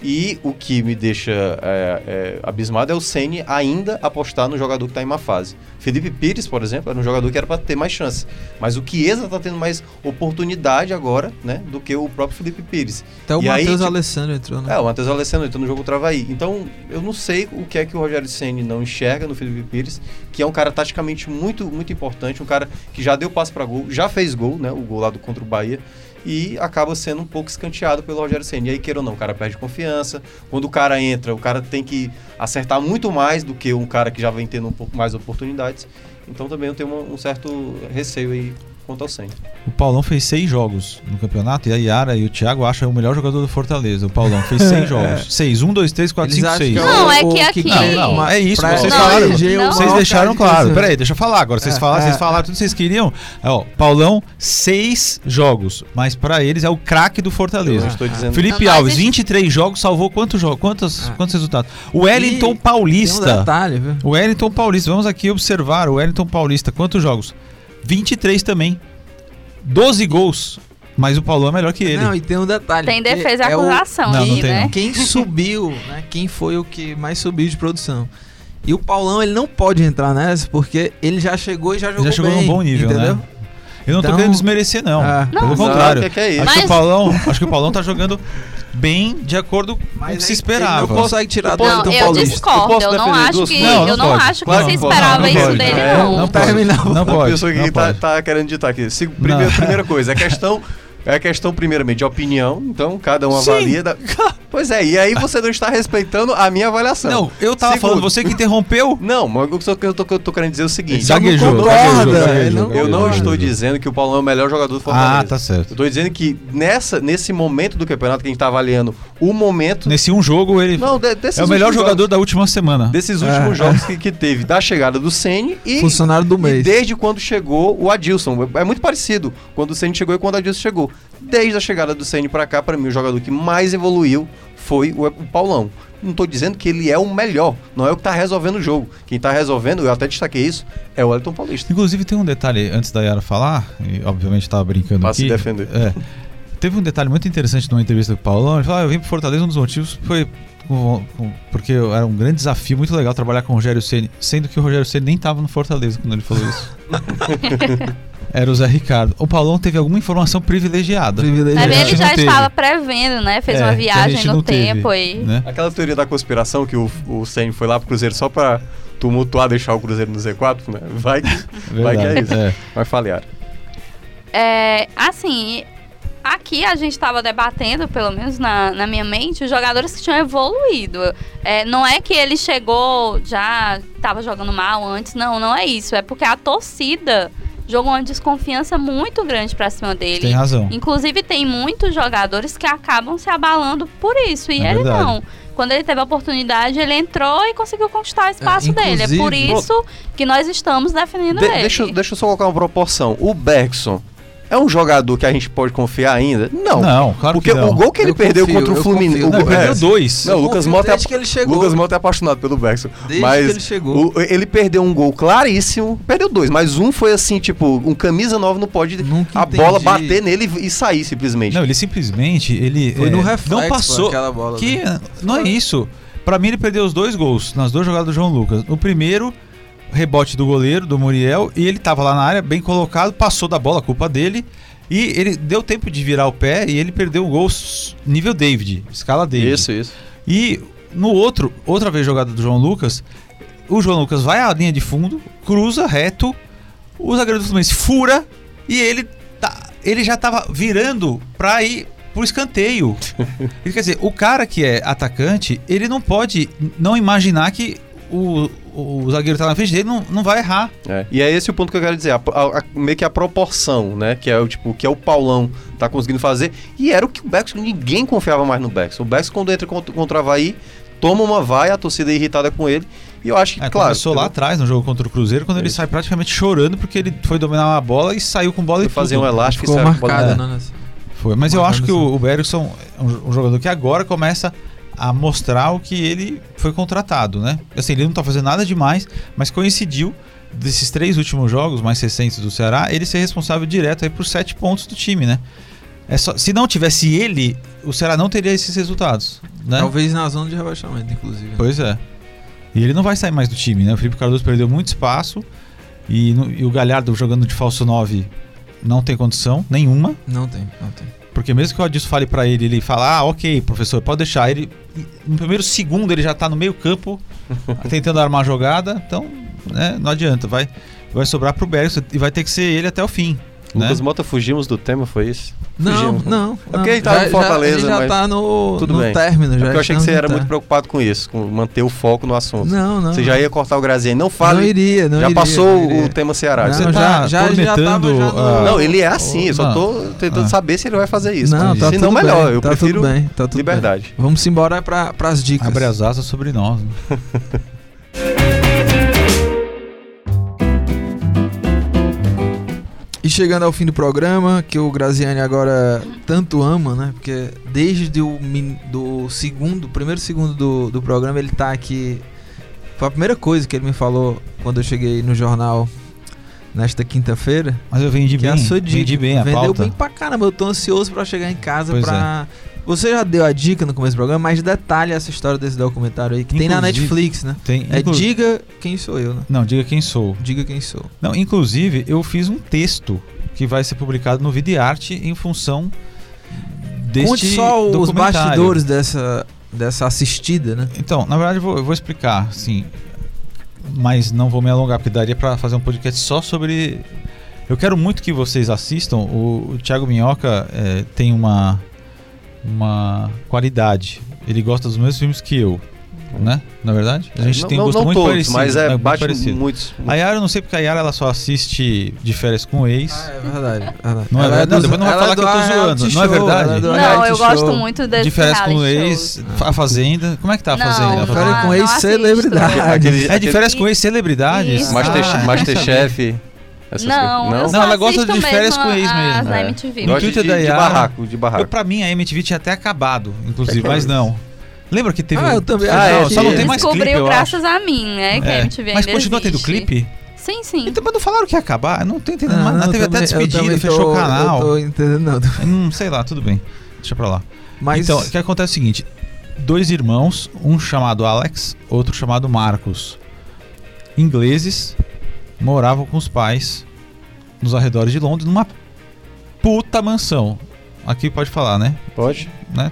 E o que me deixa é, é, abismado é o Ceni ainda apostar no jogador que está em má fase. Felipe Pires, por exemplo, era um jogador que era para ter mais chance. Mas o Chiesa está tendo mais oportunidade agora, né? Do que o próprio Felipe Pires. Até o Matheus tipo, Alessandro entrou, né? É, o Matheus Alessandro entrou no jogo Travaí. Então, eu não sei o que é que o Rogério Ceni não enxerga no Felipe Pires, que é um cara taticamente muito, muito importante, um cara que já deu passo para gol, já fez gol, né? O gol lá do contra o Bahia. E acaba sendo um pouco escanteado pelo Rogério Ceni. E aí, queira ou não, o cara perde confiança. Quando o cara entra, o cara tem que acertar muito mais do que um cara que já vem tendo um pouco mais oportunidades. Então também eu tenho um certo receio aí quanto ao Ceni. O Paulão fez seis jogos no campeonato e a Yara e o Thiago acham o melhor jogador do Fortaleza. O Paulão fez seis jogos. Seis. Um, dois, três, quatro, Eles cinco, seis. que Não, é o- que aqui- Não, não, é isso, pra vocês Não, falaram. não. o Vocês deixaram claro. Peraí, deixa eu falar agora. Vocês, É, falaram, é. vocês falaram tudo que vocês queriam. É, ó, Paulão, seis jogos. Mas pra eles é o craque do Eu Fortaleza. estou dizendo. Felipe Alves, isso- 23 jogos, salvou quantos jogos? Quantos, Ah. quantos resultados? O Wellington E Tem um Paulista. detalhe, viu? O Wellington Paulista, vamos aqui observar o Wellington Paulista. Quantos jogos? 23 também. 12 gols. Mas o Paulão é melhor que ele. Não, e tem um detalhe. Tem defesa e é o- acusação Não, aí, não tem, né? não. Quem subiu, né? Quem foi o que mais subiu de produção. E o Paulão, ele não pode entrar nessa porque ele já chegou e já jogou já chegou bem, num bom nível, entendeu? né? Eu não tô Então- querendo desmerecer, não. Ah. Não, Pelo não. contrário. Não, que que é isso? Acho, que Mas- o Paulão, acho que o Paulão tá jogando bem de acordo com o que se esperava. Ele não consegue tirar Eu do posso- Não, Wellington eu discordo. Eu Eu não acho que? Não, eu não pode. acho que Claro que pode. esperava Não, não isso pode. dele, É, não. não Terminar. Não pode. pessoa não que tá, tá querendo ditar aqui. Se- primeiro, primeira coisa, a questão É questão, primeiramente, de opinião, então cada um Sim. avalia. Da... Pois é, e aí você não está respeitando a minha avaliação. Não, eu tava Segundo. falando, você que interrompeu. Não, mas o que eu tô, eu tô querendo dizer é o seguinte: Só não concorda, eu não estou dizendo que o Paulão é o melhor jogador do Fortaleza. Ah, tá certo. Eu tô dizendo que nessa, nesse momento do campeonato que a gente tá avaliando o momento. Nesse um jogo, ele Não, de- desses é o melhor jogador jogos- da última semana. desses últimos É. jogos que, que teve, da chegada do Ceni e, Funcionário do e mês. desde quando chegou o Adilson. É muito parecido quando o Ceni chegou e quando o Adilson chegou. Desde a chegada do Ceni pra cá, pra mim, o jogador que mais evoluiu foi o, o Paulão. Não tô dizendo que ele é o melhor, não é o que tá resolvendo o jogo. Quem tá resolvendo, eu até destaquei isso, é o Elton Paulista. Inclusive, tem um detalhe antes da Yara falar, e obviamente tava brincando Pra aqui. se defender. É. Teve um detalhe muito interessante numa entrevista com o Paulão. Ele falou: ah, eu vim pro Fortaleza, um dos motivos foi porque era um grande desafio, muito legal trabalhar com o Rogério Ceni, sendo que o Rogério Ceni nem tava no Fortaleza quando ele falou isso. era o Zé Ricardo. O Paulão teve alguma informação privilegiada. Privilegiado. Mas a ele já estava prevendo, né? Fez É, uma viagem no tempo aí. né? Aquela teoria da conspiração que o, o foi lá pro Cruzeiro só pra tumultuar, deixar o Cruzeiro no Z4, né? Vai que, vai que é isso. é. Vai falhar. É, assim, aqui a gente estava debatendo, pelo menos na, na minha mente, os jogadores que tinham evoluído. É, não é que ele chegou, já estava jogando mal antes, não, não é isso. É porque a torcida jogou uma desconfiança muito grande pra cima dele. Tem razão. Inclusive, tem muitos jogadores que acabam se abalando por isso. E É ele verdade. não. Quando ele teve a oportunidade, ele entrou e conseguiu conquistar o espaço dele. É por isso que nós estamos defendendo De- ele. deixa, eu- deixa eu só colocar uma proporção. O Bergson é um jogador que a gente pode confiar ainda? Não. Não, claro Porque que não. o gol que ele Eu perdeu confio, contra o Fluminense. confio. o Não, ele perdeu é. dois. Não, o Lucas Mota é, ele chegou. Lucas Mota é apaixonado pelo Bergson. Desde mas que ele chegou. o- ele perdeu um gol claríssimo. Perdeu dois, mas um foi assim, tipo, um camisa nova não pode Nunca a bola entendi. bater nele e sair simplesmente. Não, ele simplesmente ele Foi é, no reflexo não passou. aquela bola. Que né? não é isso. Pra mim ele perdeu os dois gols nas duas jogadas do João Lucas. No primeiro rebote do goleiro do Muriel e ele tava lá na área bem colocado, passou da bola, culpa dele. E ele deu tempo de virar o pé e ele perdeu o gol nível David, escala David. Isso, isso. E no outro, outra vez jogada do João Lucas, o João Lucas vai à linha de fundo, cruza reto, o zagueiro do Fluminense fura e ele tá, ele já tava virando pra ir pro escanteio. Quer dizer, o cara que é atacante, ele não pode não imaginar que o, o zagueiro tá na frente dele não, não vai errar. É, E é esse o ponto que eu quero dizer, a- a- a- meio que a proporção, né? Que é o tipo, que é o Paulão tá conseguindo fazer. E era o que o Bex, ninguém confiava mais no Bex. O Bex, quando entra contra, contra o Havaí, toma uma vai, a torcida é irritada com ele. E eu acho que, É, claro. começou lá atrás no jogo contra o Cruzeiro, quando ele sai praticamente chorando porque ele foi dominar uma bola e saiu com bola Foi e fazer um elástico e saiu com a bola. marcado, É. né? Foi, mas eu Marcando acho que essa- o, o Bergson é um, um jogador que agora começa a mostrar o que ele foi contratado, né? Assim, ele não tá fazendo nada demais, mas coincidiu desses três últimos jogos mais recentes do Ceará, ele ser responsável direto aí por sete pontos do time, né? É só, se não tivesse ele, o Ceará não teria esses resultados, né? Talvez na zona de rebaixamento, inclusive. Pois é. E ele não vai sair mais do time, né? O Felipe Cardoso perdeu muito espaço e, no- e o Galhardo jogando de falso 9 não tem condição nenhuma. Não tem, não tem. Porque mesmo que o Adilson fale pra ele, ele fala, ah, ok, professor, pode deixar. Ele, no primeiro segundo ele já tá no meio campo, tentando armar a jogada, então, né, não adianta, vai, vai sobrar pro Bergson e vai ter que ser ele até o fim. Né? Lucas Mota, fugimos do tema, foi isso? Não, Fugimos. não. É porque ele tá no já, Fortaleza, já, já mas tá no, tudo no bem. término. É Já porque eu achei que estamos você era muito término. preocupado com isso, com manter o foco no assunto. Não, não. Você já ia cortar o Graziani. Não fale. Não iria, não já iria, passou não iria. o tema Ceará. Não, Você tá já, já, já tava já no... Não, ele é assim. Eu só tô tentando Ah. saber se ele vai fazer isso. Não, tá Se não, tudo melhor. bem, eu tá prefiro tudo bem, tá tudo liberdade. bem. Vamos embora para as dicas. Abre as asas sobre nós. E chegando ao fim do programa, que o Graziani agora tanto ama, né? Porque desde o do segundo, primeiro segundo do, do programa, ele tá aqui. Foi a primeira coisa que ele me falou quando eu cheguei no jornal nesta quinta-feira. Mas eu vendi Que é bem, a sua dica. vendi bem a Vendeu pauta. bem pra caramba. Eu tô ansioso pra chegar em casa Pois pra. Você já deu a dica no começo do programa, mas detalhe essa história desse documentário aí, que tem na Inclusive- Netflix, né? Tem, É inclu- Diga Quem Sou Eu, né? Não, diga quem sou. Diga Quem Sou. Não, inclusive, eu fiz um texto que vai ser publicado no Vida e Arte em função deste Conte só os bastidores dessa, dessa assistida, né? Então, na verdade, eu vou, eu vou explicar, sim. Mas não vou me alongar, porque daria pra fazer um podcast só sobre Eu quero muito que vocês assistam. O, o Thiago Minhoca é, tem uma, uma qualidade. Ele gosta dos mesmos filmes que eu, né? Na verdade? A gente não, tem não, gosto não muito todos, parecido. mas é, muito bate parecido. muitos. A Yara eu não sei porque a Yara ela só assiste de férias com o ex. Ah, é verdade. verdade. Não é Ela verdade? Depois não vai falar é que eu tô zoando. Não é verdade? é Não, eu gosto muito desse de férias com o ex, a Fazenda. Como é que tá a Não, Fazenda? A não, Fazenda? Férias com não ex-celebridade. Aquele- É de férias com ex-celebridades? Isso. Master, Ah, Masterchef. Essas Não, eu Não, só ela gosta de férias com ex as mesmo. da É. MTV. No Twitter de, da de barraco, de Eu, barraco. pra mim, a MTV tinha até acabado, inclusive, mas não. Lembra que teve. Ah, um- eu também Ah, é, só não tem mais clipe, Descobriu eu graças acho. a mim, né? Que a É. MTV Mas continua tendo existe. clipe? Sim, sim. Então, mas não falaram que ia acabar? Eu não tô entendendo. Ah, mas não, teve eu até eu despedida, fechou tô- o canal. Eu tô entendendo, não. Hum, sei lá, tudo bem. Deixa pra lá. Mas Então, o que acontece é o seguinte: dois irmãos, um chamado Alex, outro chamado Marcos, ingleses, moravam com os pais nos arredores de Londres, numa puta mansão. Aqui pode falar, né? Pode? né?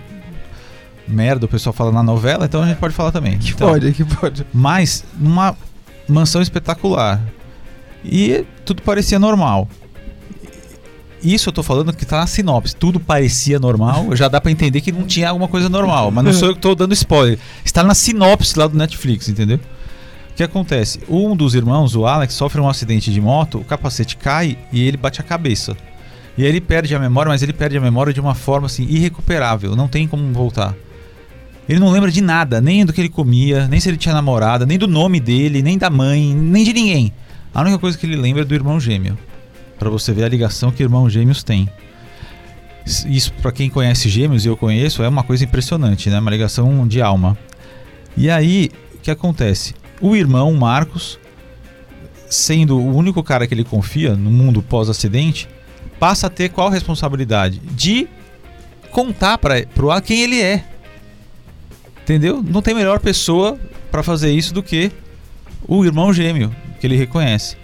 Merda, o pessoal fala na novela, então a gente pode falar também. que Então, pode, que pode. Mas numa mansão espetacular. E tudo parecia normal. Isso eu tô falando que tá na sinopse. Tudo parecia normal. Já dá pra entender que não tinha alguma coisa normal. Mas não sou eu que tô dando spoiler. Está na sinopse lá do Netflix, entendeu? O que acontece? Um dos irmãos, o Alex, sofre um acidente de moto, o capacete cai e ele bate a cabeça. E aí ele perde a memória, mas ele perde a memória de uma forma assim irrecuperável, não tem como voltar. Ele não lembra de nada, nem do que ele comia, nem se ele tinha namorada, nem do nome dele, nem da mãe, nem de ninguém. A única coisa que ele lembra é do irmão gêmeo. Pra você ver a ligação que irmãos gêmeos têm. Isso, pra quem conhece gêmeos, e eu conheço, é uma coisa impressionante, né? Uma ligação de alma. E aí, o que acontece? O irmão, Marcos, sendo o único cara que ele confia no mundo pós-acidente, passa a ter qual responsabilidade? De contar para pro A quem ele é. Entendeu? Não tem melhor pessoa para fazer isso do que o irmão gêmeo que ele reconhece.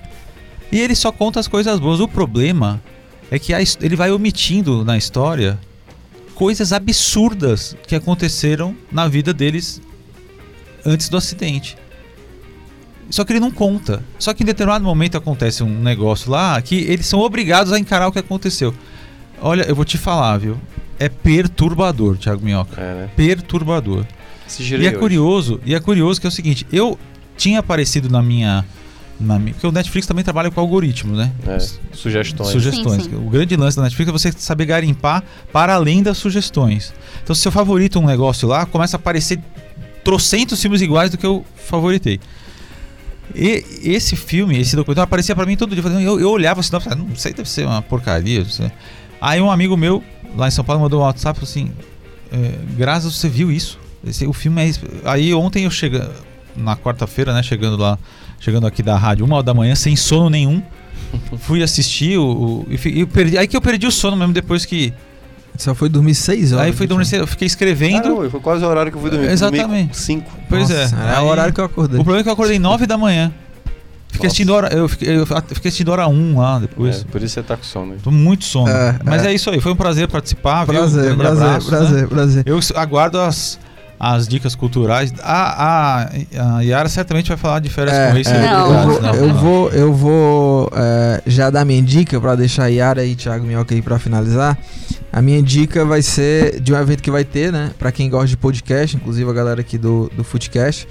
E ele só conta as coisas boas. O problema é que a ele vai omitindo na história coisas absurdas que aconteceram na vida deles antes do acidente. Só que ele não conta. Só que em determinado momento acontece um negócio lá que eles são obrigados a encarar o que aconteceu. Olha, eu vou te falar, viu? É perturbador, Thiago Minhoca. É, né? Perturbador. Se E é hoje. curioso, e é curioso que é o seguinte, eu tinha aparecido na minha na minha, porque o Netflix também trabalha com algoritmo, né? É, sugestões. Sugestões. Sim, sim. O grande lance da Netflix é você saber garimpar para além das sugestões. Então, se eu favorito um negócio lá, começa a aparecer trocentos filmes iguais do que eu favoritei. E esse filme, esse documentário aparecia para mim todo dia. Eu, eu olhava assim, "Ah, não sei, deve ser uma porcaria. não sei." Aí um amigo meu lá em São Paulo mandou um WhatsApp falou assim: é, Graças, você viu isso? Esse, o filme é. isso." Aí ontem eu chega na quarta-feira, né? Chegando lá, chegando aqui da rádio, uma hora da manhã, sem sono nenhum. Fui assistir o. o e e perdi, aí que eu perdi o sono mesmo depois que. Só foi dormir seis horas. aí fui dormir, eu fiquei escrevendo. Caramba, foi quase o horário que eu fui dormir. Exatamente. com Cinco. pois Nossa, é. É o horário que eu acordei. O problema é que eu acordei 9 da manhã. Fiquei assistindo hora. Eu fiquei, eu fiquei assistindo hora 1 lá depois. É, por isso você tá com sono. Tô muito sono. É, Mas é. é. isso aí, foi um prazer participar. viu? Um Prazer, grande prazer, abraço, né? prazer, prazer. Eu aguardo as, as dicas culturais. A, a, a Yara certamente vai falar de férias É, com é, esse Não. eu vou, eu vou, eu vou é, já dar minha dica pra deixar a Yara e Thiago Minhoca aí pra finalizar. A minha dica vai ser de um evento que vai ter, né? Pra quem gosta de podcast, inclusive a galera aqui do, do Footcast.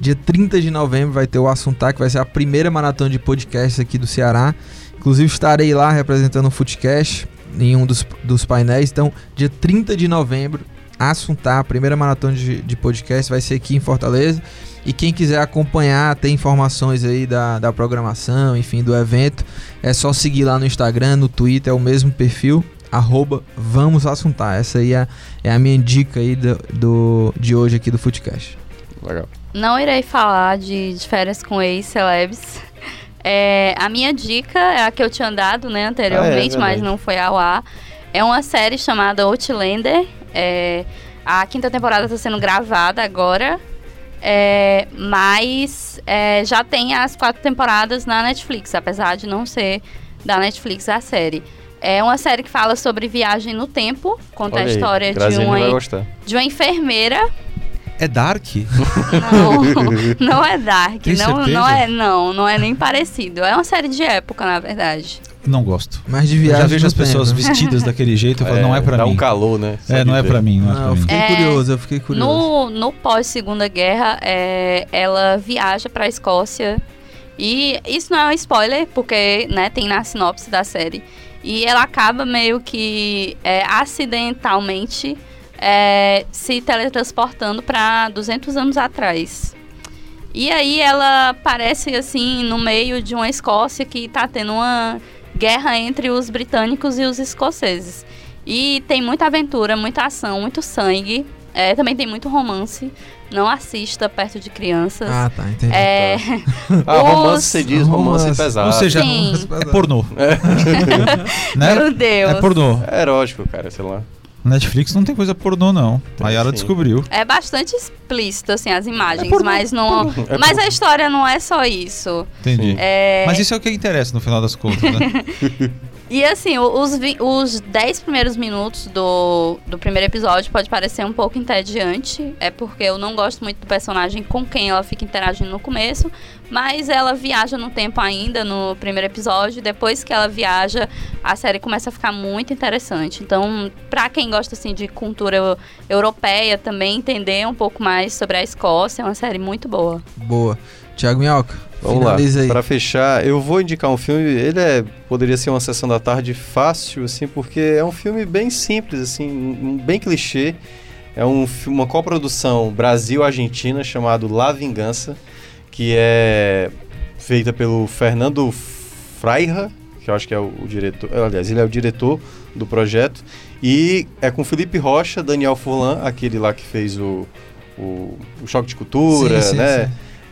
Dia 30 de novembro vai ter o Assuntar, que vai ser a primeira maratona de podcasts aqui do Ceará. Inclusive estarei lá representando o Footcast em um dos, dos painéis. Então, dia 30 de novembro, Assuntar, a primeira maratona de, de podcast, vai ser aqui em Fortaleza. E quem quiser acompanhar, ter informações aí da, da programação, enfim, do evento, é só seguir lá no Instagram, no Twitter, é o mesmo perfil, arroba Vamos Assuntar. Essa aí é, é a minha dica aí do, do- de hoje aqui do Footcast. Legal. Não irei falar de, de férias com ex-celebs. É, a minha dica é a que eu tinha dado né, anteriormente, Ah, é mas não foi ao ar. É uma série chamada Outlander. É, a quinta temporada está sendo gravada agora. É, mas é, já tem as quatro temporadas na Netflix, apesar de não ser da Netflix a série. É uma série que fala sobre viagem no tempo, conta Olha a aí, história de Graziane vai uma, de uma enfermeira É Dark? não, não é Dark. Tem Não, certeza? não é, não, não é nem parecido. É uma série de época, na verdade. Não gosto. Mas de Eu viagem já vejo as pessoas tempo. vestidas daquele jeito, eu falo, não é pra dá mim. um calor, né? Só É, de não é pra mim, não é Não, pra eu mim. fiquei É, curioso, eu fiquei curioso. No, no pós-segunda guerra, é, ela viaja para a Escócia. E isso não é um spoiler, porque né, tem na sinopse da série. E ela acaba meio que é, acidentalmente é, se teletransportando para 200 anos atrás. E aí ela aparece assim no meio de uma Escócia que tá tendo uma guerra entre os britânicos e os escoceses. E tem muita aventura, muita ação, muito sangue. É, também tem muito romance. Não assista perto de crianças. Ah, tá, entendi. é, Ah, romance Os- você diz, romance, Romance. pesado. Ou seja, Sim. é pornô. né? Meu Deus. É pornô. É erótico, cara, sei lá. Netflix não tem coisa pornô, não. Tem, Aí ela sim. descobriu. É bastante explícito, assim, as imagens, pornô, mas não. É mas a história não é só isso. Entendi. É, Mas isso é o que interessa no final das contas, né? E assim, os, os 10 primeiros minutos do, do primeiro episódio pode parecer um pouco entediante. É porque eu não gosto muito do personagem com quem ela fica interagindo no começo. Mas ela viaja no tempo ainda no primeiro episódio. Depois que ela viaja, a série começa a ficar muito interessante. Então, pra quem gosta assim de cultura eu- europeia também, entender um pouco mais sobre a Escócia, é uma série muito boa. Boa. Tiago Minhoca, Vamos finaliza lá. Pra fechar, eu vou indicar um filme. Ele é poderia ser uma sessão da tarde fácil, assim, porque é um filme bem simples, assim, um- bem clichê. É um, uma coprodução Brasil-Argentina chamado La Vingança, que é feita pelo Fernando Freira, que eu acho que é o, o diretor. Aliás, ele é o diretor do projeto. E é com Felipe Rocha, Daniel Furlan, aquele lá que fez o, o, o Choque de Cultura, Sim, sim, né? sim.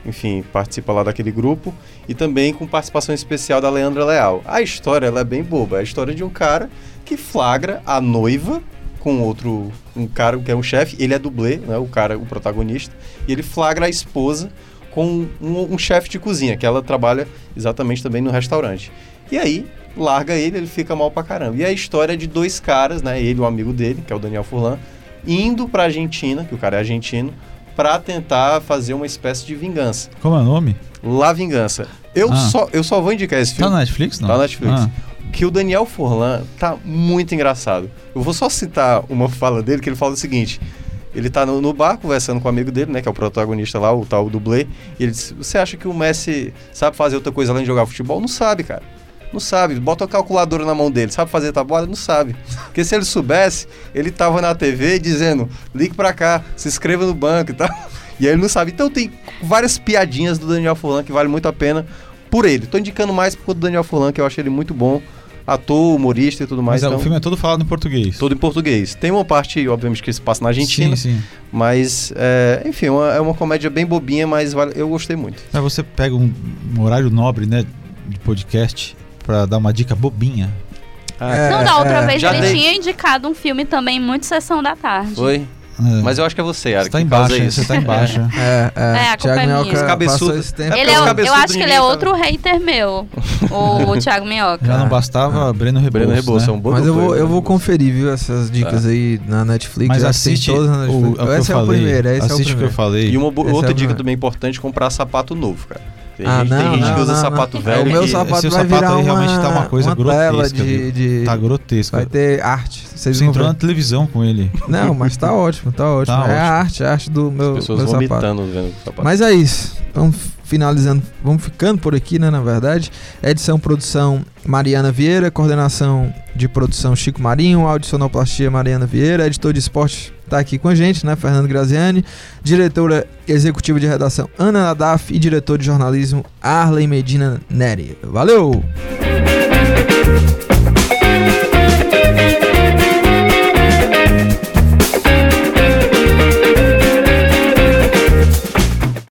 Enfim, participa lá daquele grupo, e também com participação especial da Leandra Leal. A história ela é bem boba, é a história de um cara que flagra a noiva com outro, um cara que é um chefe, ele é dublê, né, o cara, o protagonista, e ele flagra a esposa com um, um chefe de cozinha, que ela trabalha exatamente também no restaurante. E aí, larga ele, ele fica mal pra caramba. E a história é de dois caras, né, ele o amigo dele, que é o Daniel Furlan, indo pra Argentina, que o cara é argentino, pra tentar fazer uma espécie de vingança. Como é o nome? La Vingança. Eu, Ah. só, eu só vou indicar esse Tá filme. na Netflix, não? Tá na Netflix. Ah. Que o Daniel Forlan tá muito engraçado. Eu vou só citar uma fala dele, que ele fala o seguinte. Ele tá no, no bar conversando com o amigo dele, né? Que é o protagonista lá, o tal dublê. E ele disse, você acha que o Messi sabe fazer outra coisa além de jogar futebol? Não sabe, cara. Não sabe. Bota a calculadora na mão dele. Sabe fazer tabuada? Não sabe. Porque se ele soubesse, ele tava na TV dizendo, ligue pra cá, se inscreva no banco e tal. E aí ele não sabe. Então tem várias piadinhas do Daniel Furlan que vale muito a pena por ele. Tô indicando mais por conta do Daniel Furlan, que eu acho ele muito bom. Ator, humorista e tudo mais. Mas é, então, o filme é todo falado em português. todo em português. Tem uma parte, obviamente, que se passa na Argentina, Sim, sim. mas, é, enfim, é uma- é uma comédia bem bobinha, mas vale- eu gostei muito. Aí você pega um, um horário nobre, né, de podcast, pra dar uma dica bobinha. É, não, da outra é. vez ele dei. tinha indicado um filme também muito Sessão da Tarde. Foi? É. Mas eu acho que é você, Yara, Você tá embaixo. Você tá embaixo. É, é. É, a culpa Thiago é minha. Minhoca Cabeçudo. passou esse tempo. É Ele é, os o- eu cabeçudos acho que ele é outro hater meu, o, o Thiago Minhoca. Já Ah, não bastava Breno Rebouças, Breno Rebouças, né? é um bom Mas eu vou, eu vou conferir, viu, essas dicas aí na Netflix. Mas assiste todas na o, Netflix. o que eu esse é o primeiro, esse é o assiste o que eu primeiro. falei. E uma é outra o dica primeiro. também importante, comprar sapato novo, cara. Tem, Ah, gente, não, tem gente não, que usa não, sapato não. velho. o meu que- sapato seu vai sapato virar aí realmente uma, tá uma coisa tela grotesca, de, de- Tá grotesco. Vai ter arte. Vocês Você vão entrou ver. na televisão com ele. Não, mas tá ótimo, tá ótimo. Tá é ótimo. a arte, a arte do meu, As pessoas meu sapato. vomitando vendo o sapato. Mas é isso. Vamos finalizando, vamos ficando por aqui, né? Na verdade. Edição, produção Mariana Vieira, coordenação de produção Chico Marinho, áudio sonoplastia Mariana Vieira, editor de esporte tá aqui com a gente, né? Fernando Graziani, diretora executiva de redação Ana Nadaf e diretor de jornalismo Arley Medina Neri. Valeu!